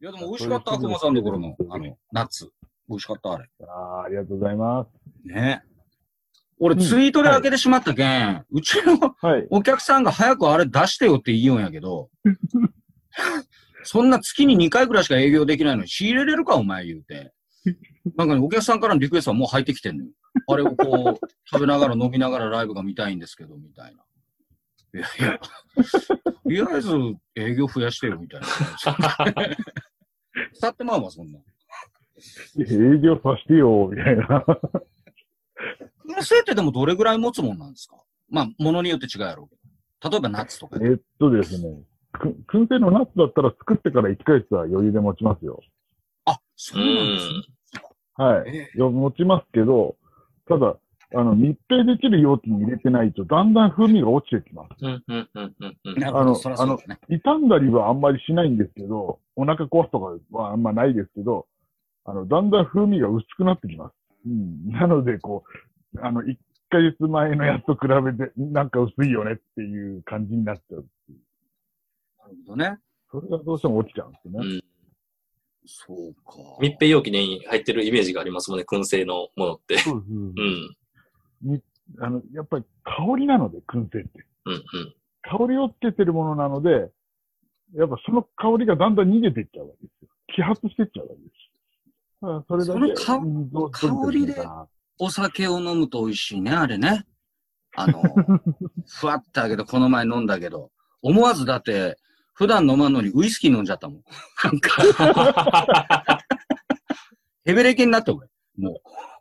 いや、でも美味しかった、熊さんの頃の、あの、ナッツ。美味しかった、あれ。ああ、ありがとうございます。ね俺、ツイートで開けてしまったけん、うちのはい。お客さんが早くあれ出してよって言いようんやけど、そんな月に2回ぐらいしか営業できないのに仕入れれるかお前言うて。なんかね、お客さんからのリクエストはもう入ってきてんのよ。あれをこう、食べながら飲みながらライブが見たいんですけど、みたいな。いやいや、とりあえず営業増やしてよ、みたいな。腐ってまうわ、そんな。営業させてよ、みたいな。燻製ってでもどれぐらい持つもんなんですか？まあ、ものによって違うやろうけど。例えばナッツとか。えっとですね、く燻製のナッツだったら作ってから1ヶ月は余裕で持ちますよ。あ、そううなんですねん。。はい。えよ持ちますけど、ただ、あの、密閉できる容器に入れてないと、だんだん風味が落ちてきます。うん、うん、うん、うん、あのそらそうだね。傷んだりはあんまりしないんですけど、お腹壊すとかはあんまないですけど、あの、だんだん風味が薄くなってきます。うん。なので、こう、あの、1ヶ月前のやつと比べて、なんか薄いよねっていう感じになっちゃう。なるほどね。それがどうしても落ちちゃうんですよね。うんそうか。密閉容器に入ってるイメージがありますもんね、燻製のものって。そうです。うん。あの、やっぱり香りなので、燻製って。うん、うん。香りをつけてるものなので、やっぱその香りがだんだん逃げていっちゃうわけですよ。揮発していっちゃうわけです。それだけ。その香りでお酒を飲むと美味しいね、あれね。あの、ふわってあげど、この前飲んだけど、思わずだって、普段飲まんのにウイスキー飲んじゃったもん。なんか、ヘベレケになった俺。もう、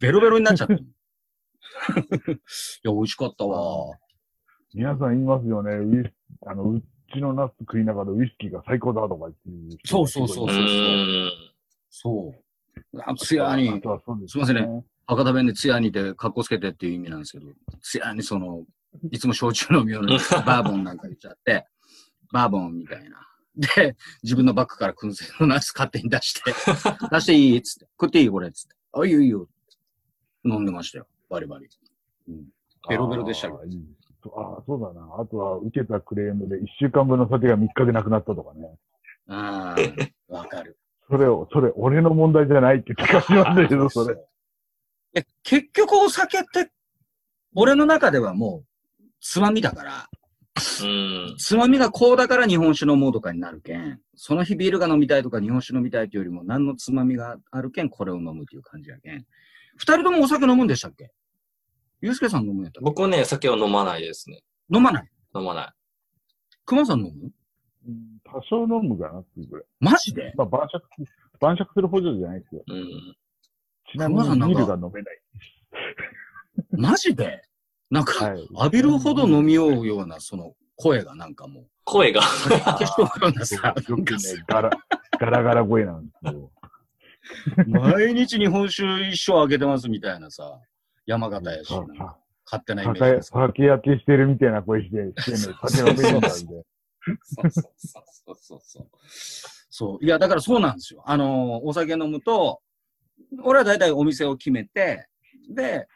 ベロベロになっちゃった や、美味しかったわ。皆さん言いますよね。ウイスあの、うちのナッツ食いながらウイスキーが最高だとか言っていうそうそうそう。そう。あつやにあ、とはそうですいませんね。博多弁でつやにで格好つけてっていう意味なんですけど、つやにその、いつも焼酎飲みようにバーボンなんか言っちゃって、バーボンみたいな。で、自分のバッグから燻製のナス勝手に出して、出していいっつって、食っていいこれっつって。あ、いいよいいよ。飲んでましたよ。バリバリ。うん、ベロベロでしたけどあああ、そうだな。あとは受けたクレームで1週間分の酒が3日でなくなったとかね。ああ、わかる。それを、それ俺の問題じゃないって聞かせましたけど、それ。え、結局お酒って、俺の中ではもう、つまみだから、うん。つまみがこうだから日本酒飲もうとかになるけん、その日ビールが飲みたいとか日本酒飲みたいというよりも何のつまみがあるけん、これを飲むっていう感じやけん。二人ともお酒飲むんでしたっけ？ゆうすけさん飲むんやったっけ？僕ね、酒は飲まないですね。飲まない？飲まない。熊さん飲む？うん多少飲むかなっていうぐらい。マジで？まあ、晩酌、晩酌する補助じゃないですよ。うん。ちなみに熊さんなんかビールが飲めない。マジで？なんか、はい。浴びるほど飲みようような、その声がなんかもう、声が。消しとくようなさ、よくねガラ、ガラガラ声なんですよ。毎日日本酒一生あげてますみたいなさ、山形やし、勝手なイメージ酒ですけど酒焼けしてるみたいな声して、してんだみたいな。そうそうそうそうそう。そう。いや、だからそうなんですよ。あの、お酒飲むと、俺は大体お店を決めて、で、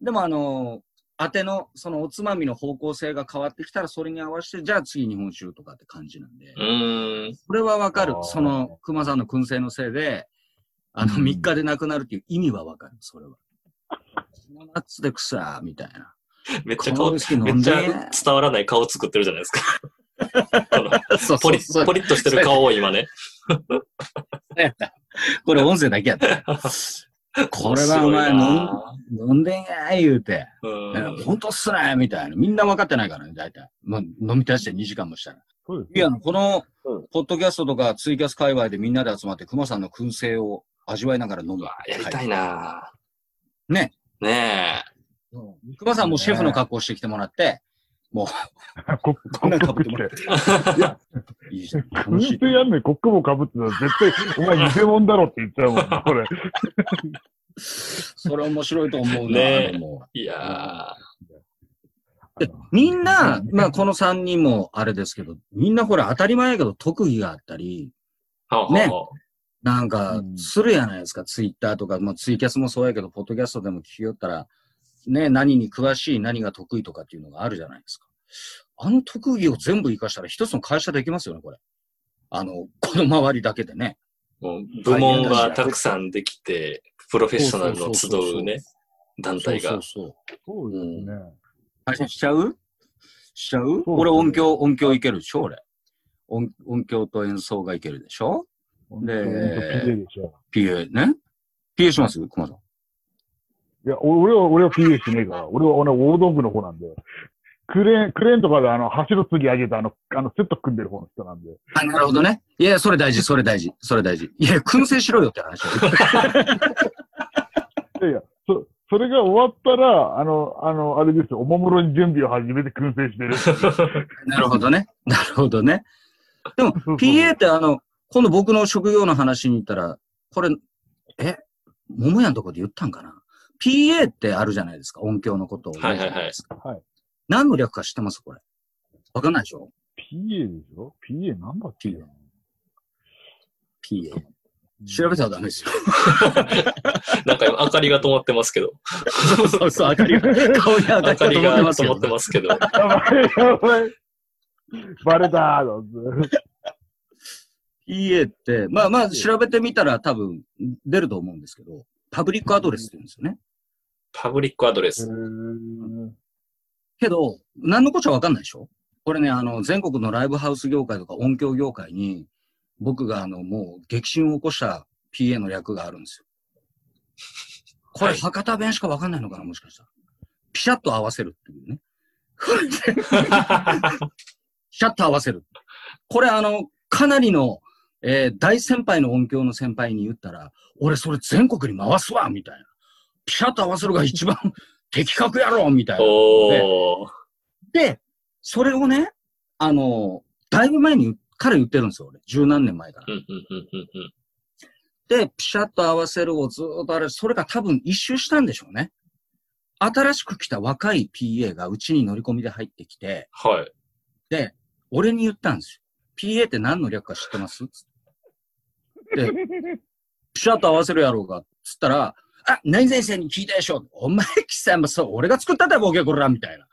でもあの、当ての、そのおつまみの方向性が変わってきたら、それに合わせて、じゃあ次日本酒とかって感じなんでう、ーん。これはわかるその、熊さんの燻製のせいで、あの、うん3日で亡くなるっていう意味はわかる。それは。ナッツで草みたいな。めっちゃ顔、めっち飲んでゃ伝わらない顔作ってるじゃないですか。ポリッとしてる顔を今ね。これ音声だけやった。これはお前飲ん飲んでんやー言うて。うん。本当っすねみたいな。みんな分かってないからね、大体。もう飲み出して2時間もしたら。そうですいや、このうん、ポッドキャストとかツイキャス界隈でみんなで集まって、熊さんの燻製を味わいながら飲む。やりたいなね。ねうん熊さんもシェフの格好してきてもらって、もコう、こんなのック被ってもらって。いや、いいじゃん。楽しい燻。製やんのにコックも被ってたら絶対、お前偽物だろって言っちゃうもんな、これ。それ面白いと思うな、ね いやでみんな、まあこの3人もあれですけど、みんなほら当たり前やけど特技があったり、ねはなんかう、んするやないですか、ツイッターとか、まあ、ツイキャスもそうやけど、ポッドキャストでも聞きよったら、ね、何に詳しい、何が得意とかっていうのがあるじゃないですか。あの特技を全部活かしたら一つの会社できますよね、これ。あの、この周りだけでね。もう部門がたくさんできて、プロフェッショナルの集うね、団体が。そうそうそうですね。配信しちゃう？しちゃう？そう俺音響、音響いけるでしょ俺。音音響と演奏がいけるでしょ？で PA でしょ。?PA ね ?PA します？熊さん。いや、お俺は、俺は PA しねえから。俺は、俺は大道具の方なんで。クレーン、クレーンとかであの、橋の次上げたあの、あの、セット組んでる方の人なんで。あ、なるほどね。いや、それ大事、それ大事、それ大事。いや、燻製しろよって話。いやいや、そ、それが終わったら、あの、あの、あれですよ、おもむろに準備を始めて燻製してる。なるほどね。なるほどね。でも、PA ってあの、今度僕の職業の話に行ったら、これ、え、桃屋のとこで言ったんかな ?PA ってあるじゃないですか、音響のことを。はいはいはい。はい。何の略か知ってますこれ？わかんないでしょ？PA でしょ ?PA なんだっけ ?PA。調べたらダメですよ。なんか今、明かりが止まってますけど。そうそうそう、明かりが、顔に明明かりが止まってすますけど。やばい、やばい。バレたーの。PA って、まあまあ調べてみたら多分出ると思うんですけど、パブリックアドレスって言うんですよね。パブリックアドレス。けど、何のこっちゃわかんないでしょ？これね、あの、全国のライブハウス業界とか音響業界に、僕があの、もう激震を起こした PA の略があるんですよ。これ、はい博多弁しかわかんないのかな、もしかしたら。ピシャッと合わせるっていうね。ピシャッと合わせる。これあの、かなりの、えー大先輩の音響の先輩に言ったら、俺それ全国に回すわみたいな。ピシャッと合わせるが一番 的確やろみたいな。で、それをね、あの、だいぶ前に彼言ってるんですよ、俺。十何年前から。で、ピシャッと合わせるをずーっとあれ、それが多分一周したんでしょうね。新しく来た若い PA がうちに乗り込みで入ってきて、はい。で、俺に言ったんですよ。PA って何の略か知ってます？で、ピシャッと合わせるやろうが、つったら、あ、何先生に聞いたでしょお前、貴様、そう、俺が作ったんだよ、ボケ、こら、みたいな。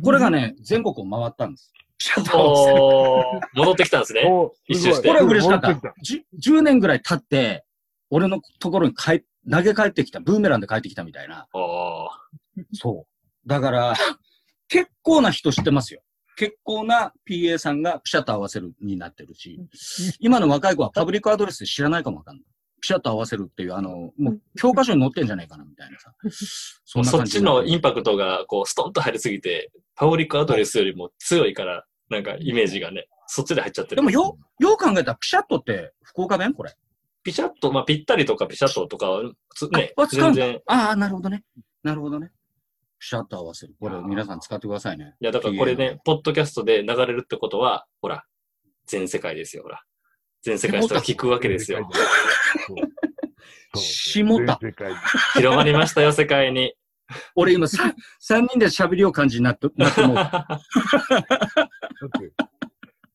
これがね、全国を回ったんです。ピシャッと合わせる。戻ってきたんですね。お一周してこれは嬉しかった戻てき。じゅ10年ぐらい経って、俺のところに帰投げ帰ってきた、ブーメランで帰ってきたみたいな。そう。だから、結構な人知ってますよ。結構な PA さんがピシャッと合わせるになってるし、今の若い子はパブリックアドレスで知らないかもわかんない。ピシャッと合わせるっていう、あの、もう教科書に載ってんじゃないかな、みたいなさ。そんなそっちのインパクトが、こう、ストンと入りすぎて、パブリックアドレスよりも強いから、なんかイメージがね、そっちで入っちゃってる。でもよ、よう考えたらピシャッとって福岡弁これ。ピシャッと、まあ、ぴったりとかピシャッととかねあ、使うんだ全然。ああ、なるほどね。なるほどね。ピシャッと合わせる。これ皆さん使ってくださいね。いや、だからこれね、ポッドキャストで流れるってことは、ほら、全世界ですよ、ほら。全世界の人が聞くわけですよ。下田広まりましたよ、世界に。俺今さ三人で喋りよう感じになって、なってもう。だって、だ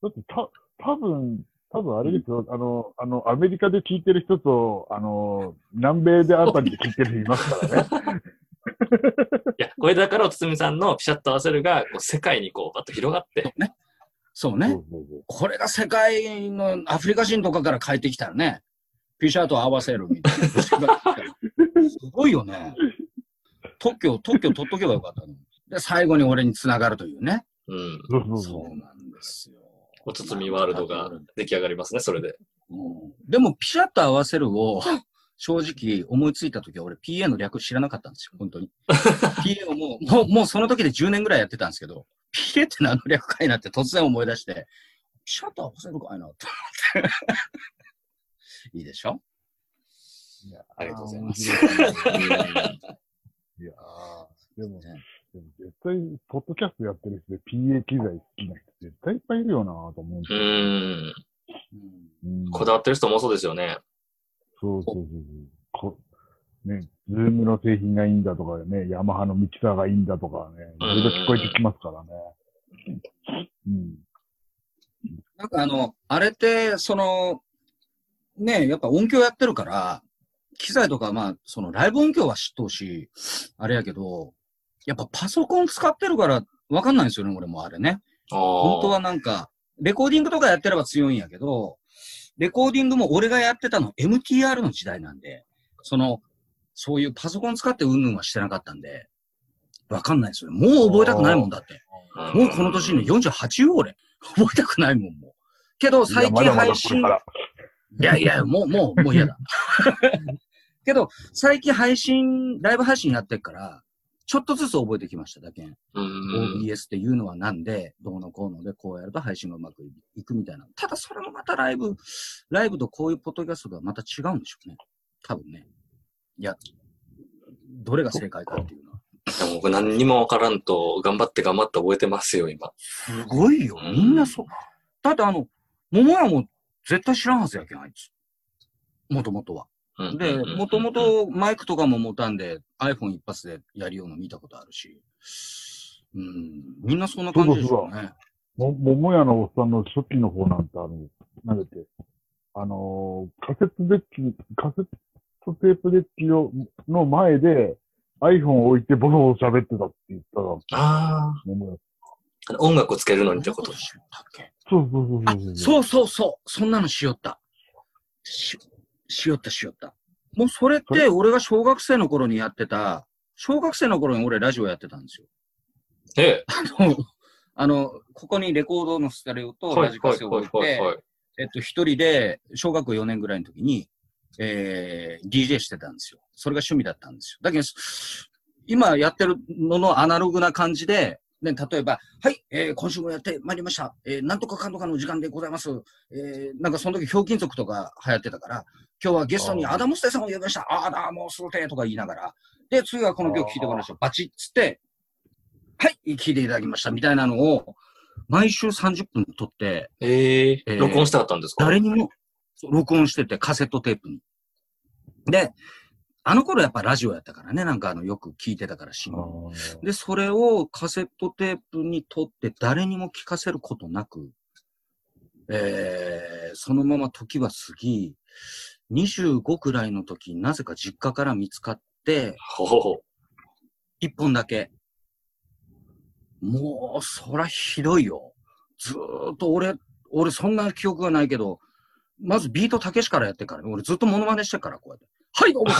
ってた、多分多分あれですよ、あの、あの、アメリカで聞いてる人と、あの、南米であたりで聞いてる人いますからね。いや、これだから、おつみさんのピシャッと合わせるが、こう世界にこう、バッと広がって、そうね。そうそうそうこれが世界のアフリカ人とかから帰ってきたらね、ピシャーと合わせるみたいな。すごいよね。特許、特許取っとけばよかったの。で、最後に俺に繋がるというね。うん。そうなんですよ。おつつみワールドが出来上がりますね、それで。うんでも、ピシャッと合わせるを、正直思いついた時は俺 PA の略知らなかったんですよ、本当に。PA をもう、もう、もうその時で10年ぐらいやってたんですけど、PA って何の略かいなって突然思い出して、ピシャッと合わせるかいなと思って。いいでしょ？いやありがとうございますいいやーでも、ねでも絶対、ポッドキャストやってる人で PA 機材好きな人絶対いっぱいいるよなと思うんですよ。ん。うんうんこだわってる人もそうですよね。そうそうそうそう。こね、ズームの製品がいいんだとかね、ヤマハのミキサーがいいんだとかね、いろいろ聞こえてきますからね。うん。なんかあの、あれって、その、ねやっぱ音響やってるから、機材とかまあ、そのライブ音響は知っとうし、あれやけど、やっぱパソコン使ってるからわかんないんですよね、俺もあれね。本本当はなんか、レコーディングとかやってれば強いんやけど、レコーディングも俺がやってたの MTR の時代なんで、その、そういうパソコン使ってうんぬんはしてなかったんで、わかんないですよ。もう覚えたくないもんだって。もうこの年に48よ、俺。覚えたくないもん、もう。けど、最近配信、いやいや、もう、もう、もう嫌だ。けど、最近配信、ライブ配信やってっから、ちょっとずつ覚えてきましただけん。うん。OBS っていうのはなんで、どうのこうので、こうやると配信がうまくいくみたいな。ただ、それもまたライブ、ライブとこういうポッドキャストとはまた違うんでしょうね。多分ね。いや、どれが正解かっていうのは。僕何にもわからんと、頑張って頑張って覚えてますよ、今。すごいよ。みんなそう。だってあの、桃屋も絶対知らんはずやけん、あいつ。もともとは。うんで、もとも、とマイクとかも持たんで iPhone 一発でやるようなの見たことあるし。うん、みんなそんな感じでしょうね。も、桃屋のおっさんの初期の方なんて、あの、なんだっけ、あのーカセットデッキ、カセットテープデッキをの前で iPhone を置いてボソボソ喋ってたって言ったら、あ。あ、音楽つけるのにってことしよったっけそうそうそうあそう、そうそうそう。そんなのしよった。し、しよったしよった。もうそれって俺が小学生の頃にやってた、小学生の頃に俺ラジオやってたんですよ。ええ。あの、あのここにレコードのステレオとラジカセを置いて、はい。えっと、一人で、小学校4年ぐらいの時に、えー、DJ してたんですよ。それが趣味だったんですよ。だけど、今やってるののアナログな感じで、ね、例えば、はい、えー、今週もやってまいりました。えー、なんとかかんとかの時間でございます。えー、なんかその時、ひょうきん族とか流行ってたから、今日はゲストにアダムステさんを呼びました。ああだ、もうするてとか言いながら、で、次はこの曲聴いてもらいましょう。バチッつって、はい、聴いていただきました。みたいなのを、毎週30分撮って、えええー録音してあったんですか？誰にも録音してて、カセットテープに。で、あの頃やっぱラジオやったからね、なんかあの、よく聞いてたから、新あ聞。ーで、それをカセットテープに撮って誰にも聞かせることなく、えー、そのまま時は過ぎ、25くらいの時、なぜか実家から見つかって、ほほほ。一本だけ。もう、そらひどいよ。ずーっと俺、俺そんな記憶がないけど、まずビートたけしからやってからね、俺ずっとモノマネしてっから、こうやって。はい、どうも。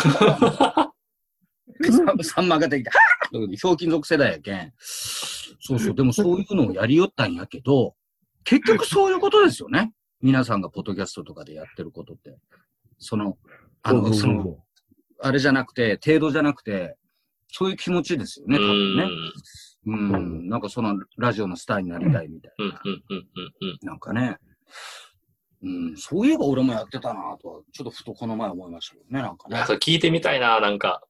ささんまができて、はぁひょうきん族世代やけん。そうそう、でもそういうのをやりよったんやけど、結局そういうことですよね。皆さんがポッドキャストとかでやってることって。その、あの、その、あれじゃなくて、程度じゃなくて、そういう気持ちですよね、多分ね。うん、なんかそのラジオのスターになりたいみたいうん、うんな。、うん、うん、うん。なんかね。うん、そういえば俺もやってたなとは、ちょっとふとこの前思いましたけどね、なんかね。それ聞いてみたいな、なんか。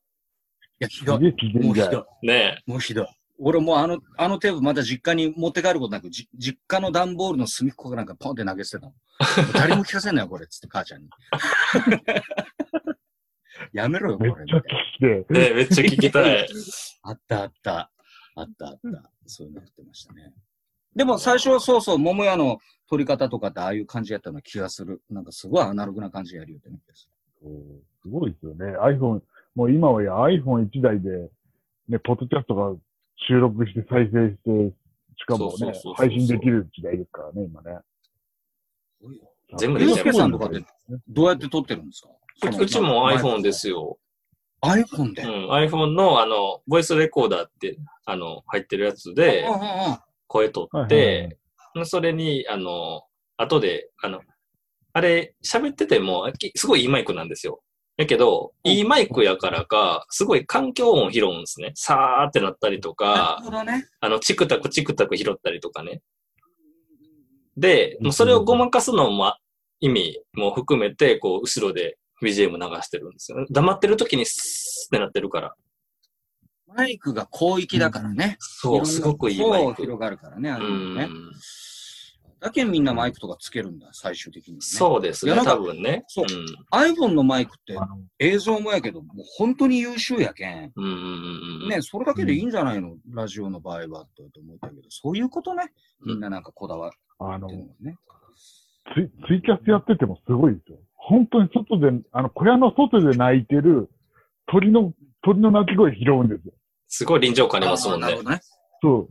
いや、ひどい。もうひどい。ねもうひどい。俺もうあの、あのテープまた実家に持って帰ることなく、じ実家の段ボールの隅っこかなんかポンって投げ捨てたの。も う誰も聞かせんなよ、これ、つって母ちゃんに。やめろよ、これ。めっちゃ聞きて。え。ねめっちゃ聞きたい。あったあった。あったあった。そういうのやってましたね。でも最初はそうそう、桃屋の取り方とかってああいう感じやったような気がする。なんかすごいアナログな感じでやるよってね。すごいですよね。iPhone、もう今はや iPhone1 台で、ね、ポッドキャストが収録して再生して、しかもね配信できる時代ですからね、今ね。全部できちゃさんとかってどうやって撮ってるんですか？ううちも iPhone で。すよ。iPhone で？ううんん、iPhone の、あの、ボイスレコーダーって、あの、入ってるやつでう、んうん声取って、それに、あの、後で、あの、あれ、喋ってても、きすごいいいマイクなんですよ。やけど、うんいいマイクやからか、すごい環境音拾うんですね。さーってなったりとなるか、ほどね。あの、チクタクチクタク拾ったりとかね。で、もうそれをごまかすのも、意味も含めて、こう、後ろで BGM 流してるんですよ。黙ってる時にスーってなってるから。マイクが広域だからね。そう、すごくいいマイク。広がるからね、あうれもね。ん。だけんみんなマイクとかつけるんだ、最終的にはね。そうですね、多分ね。そうん iPhone のマイクって映像もやけど、もう本当に優秀やけん。うんうんうんうん。ね、それだけでいいんじゃないの、ラジオの場合は、と思ったけど、そういうことね。みんななんかこだわあのって、るのね。ツイツイキャスやっててもすごいですよ。本当に外で、あの、小屋の外で鳴いてる鳥の、鳥の鳴き声拾うんですよ。すごい臨場感ありますもんねあーなるほ。どね。そう。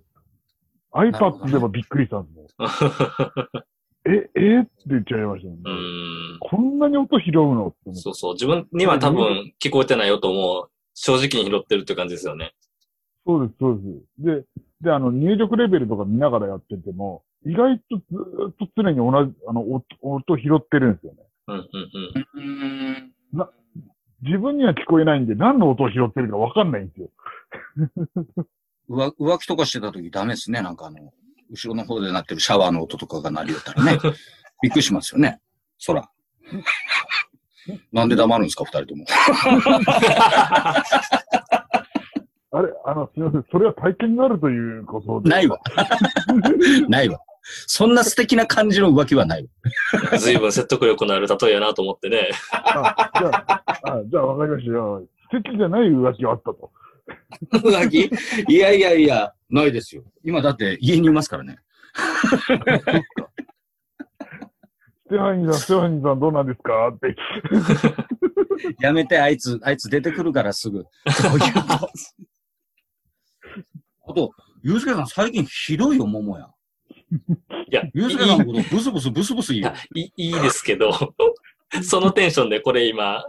iPad でもびっくりしたんですもん。え、え？って言っちゃいましたもんね。うん。こんなに音拾うの？って思って。そうそう。自分には多分聞こえてない音も正直に拾ってるって感じですよね。そうです、そうです。で、で、あの、入力レベルとか見ながらやってても、意外とずーっと常に同じ、あの、音音拾ってるんですよね。うんうんうん。うん。自分には聞こえないんで、何の音を拾ってるかわかんないんですよ。浮浮気とかしてた時ダメですね。なんかあの、後ろの方で鳴ってるシャワーの音とかが鳴りよったらね。びっくりしますよね。そら。なんで黙るんですか、二人とも。あれ、あの、すみません。それは体験になるということで。ないわ。ないわ。そんな素敵な感じの浮気はないわ。随分説得力のある例えやなと思ってね。あ、じゃあ、あじゃあわかりましたよ。素敵じゃない浮気があったと。浮気？いやいやいや、ないですよ。今だって家にいますからね。ステファニーさん、ステファニーさんどうなんですか？って。やめて、あいつ、あいつ出てくるからすぐ。あと、ゆうすけさん最近ひどいよ、桃や。いや、い ゆうすけさんのことブスブスブスブス言うよ。いいいいですけど、そのテンションでこれ今、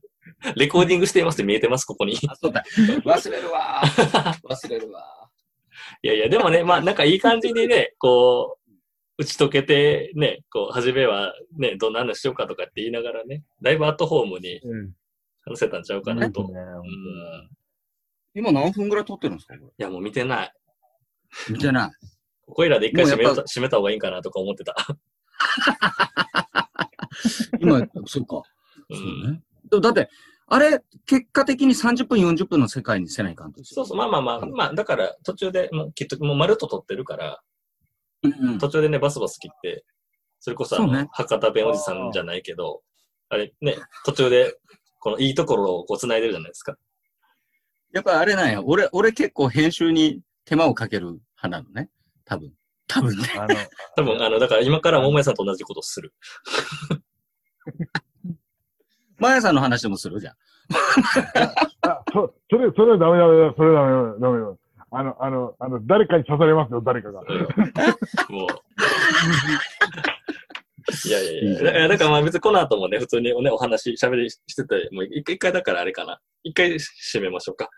レコーディングしていますって見えてます、ここに。あ、そうだ。忘れるわ。忘れるわ。いやいや、でもね、まあなんかいい感じにね、こう、打ち解けてね、こう、初めはね、どんな話しようかとかって言いながらね、だいぶアットホームにうん。話せたんちゃうかなと。ね、うん。今何分ぐらい撮ってるんですかこいや、もう見てない。れ。見てない。ここいらで一回閉めよめた方がいいんかなとか思ってた。今、そうか。うそうんね。でもだって、あれ、結果的に30分、40分の世界にせないかんとそうそう、まあまあまあ、まあ、だから途中でもうきっともう丸と撮ってるから、うんうん途中でね、バスバス切って、それこそあの、ね博多弁おじさんじゃないけど、あれね、途中で、このいいところをこう繋いでるじゃないですか。やっぱあれなんや。俺、俺結構編集に手間をかける派なのね。多分。多分ね。あの、多分、あの、だから今から桃屋さんと同じことをする。マヤさんの話でもする？じゃん。あ、そ、それ、それはダメダメだ、それはダメだ、ダメだ。あの、あの、あの、誰かに刺されますよ、誰かが。もう。いやいやいや。だから、まあ別にこの後もね、普通にね、お話、喋りしてて、もう一回一回だからあれかな。一回締めましょうか。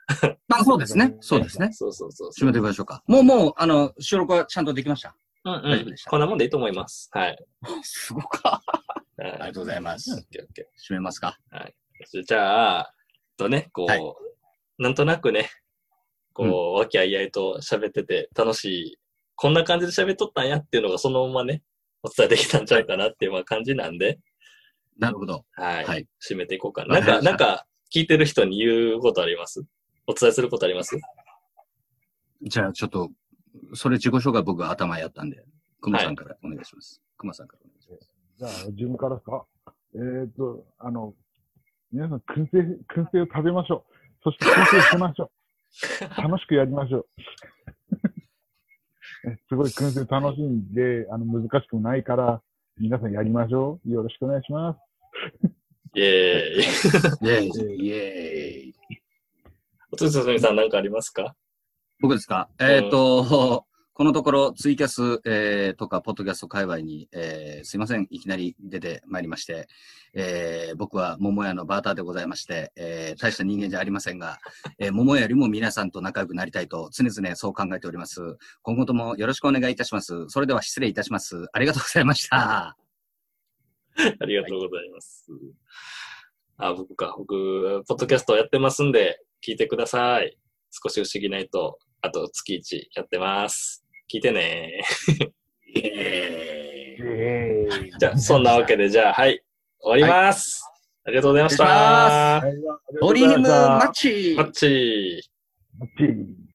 まあそうですね。そうですね。そうそうそうそ締めう。ていきましょうか。もう、もう、あの、収録はちゃんとできました？うんうん大丈夫でし。た？こんなもんでいいと思います。はい。すごか。あはいりがとうございます。オッケーオッケー締めますか？じゃあ、とね、こう、はいなんとなくね、こう、和気あいあいと喋ってて楽しい、こんな感じで喋っとったんやっていうのがそのままね、お伝えできたんちゃうかなっていうまあ感じなんで、なるほど。はい。はい締めていこうかな。なんか、なんか、聞いてる人に言うことあります？お伝えすることあります？じゃあちょっと、それ自己紹介僕は頭やったんで、熊さんからお願いします。熊さんからお願いします。じゃあ、自分からですか？えーっと、あの、皆さん、燻製、燻製を食べましょう。そして燻製しましょう。楽しくやりましょう。えすごい燻製楽しいんで、あの、難しくもないから、皆さんやりましょう。よろしくお願いします。イェーイ。イェーイ。イェーイ。おつつすみさんなんかありますか？僕ですか？えっ、と、このところツイキャス、えーとか、ポッドキャスト界隈に、えーすいません、いきなり出てまいりまして、えー僕は桃屋のバーターでございまして、えー大した人間じゃありませんが、えー桃屋よりも皆さんと仲良くなりたいと常々そう考えております。今後ともよろしくお願いいたします。それでは失礼いたします。ありがとうございました。ありがとうございます。あ、僕か。僕、ポッドキャストやってますんで、聞いてください。少し不思議ないと、あと月1やってます。聞いてね。じゃあ、そんなわけで、じゃあ、はい。終わります。ありがとうございました。はいドリームマッチチマッチマッチ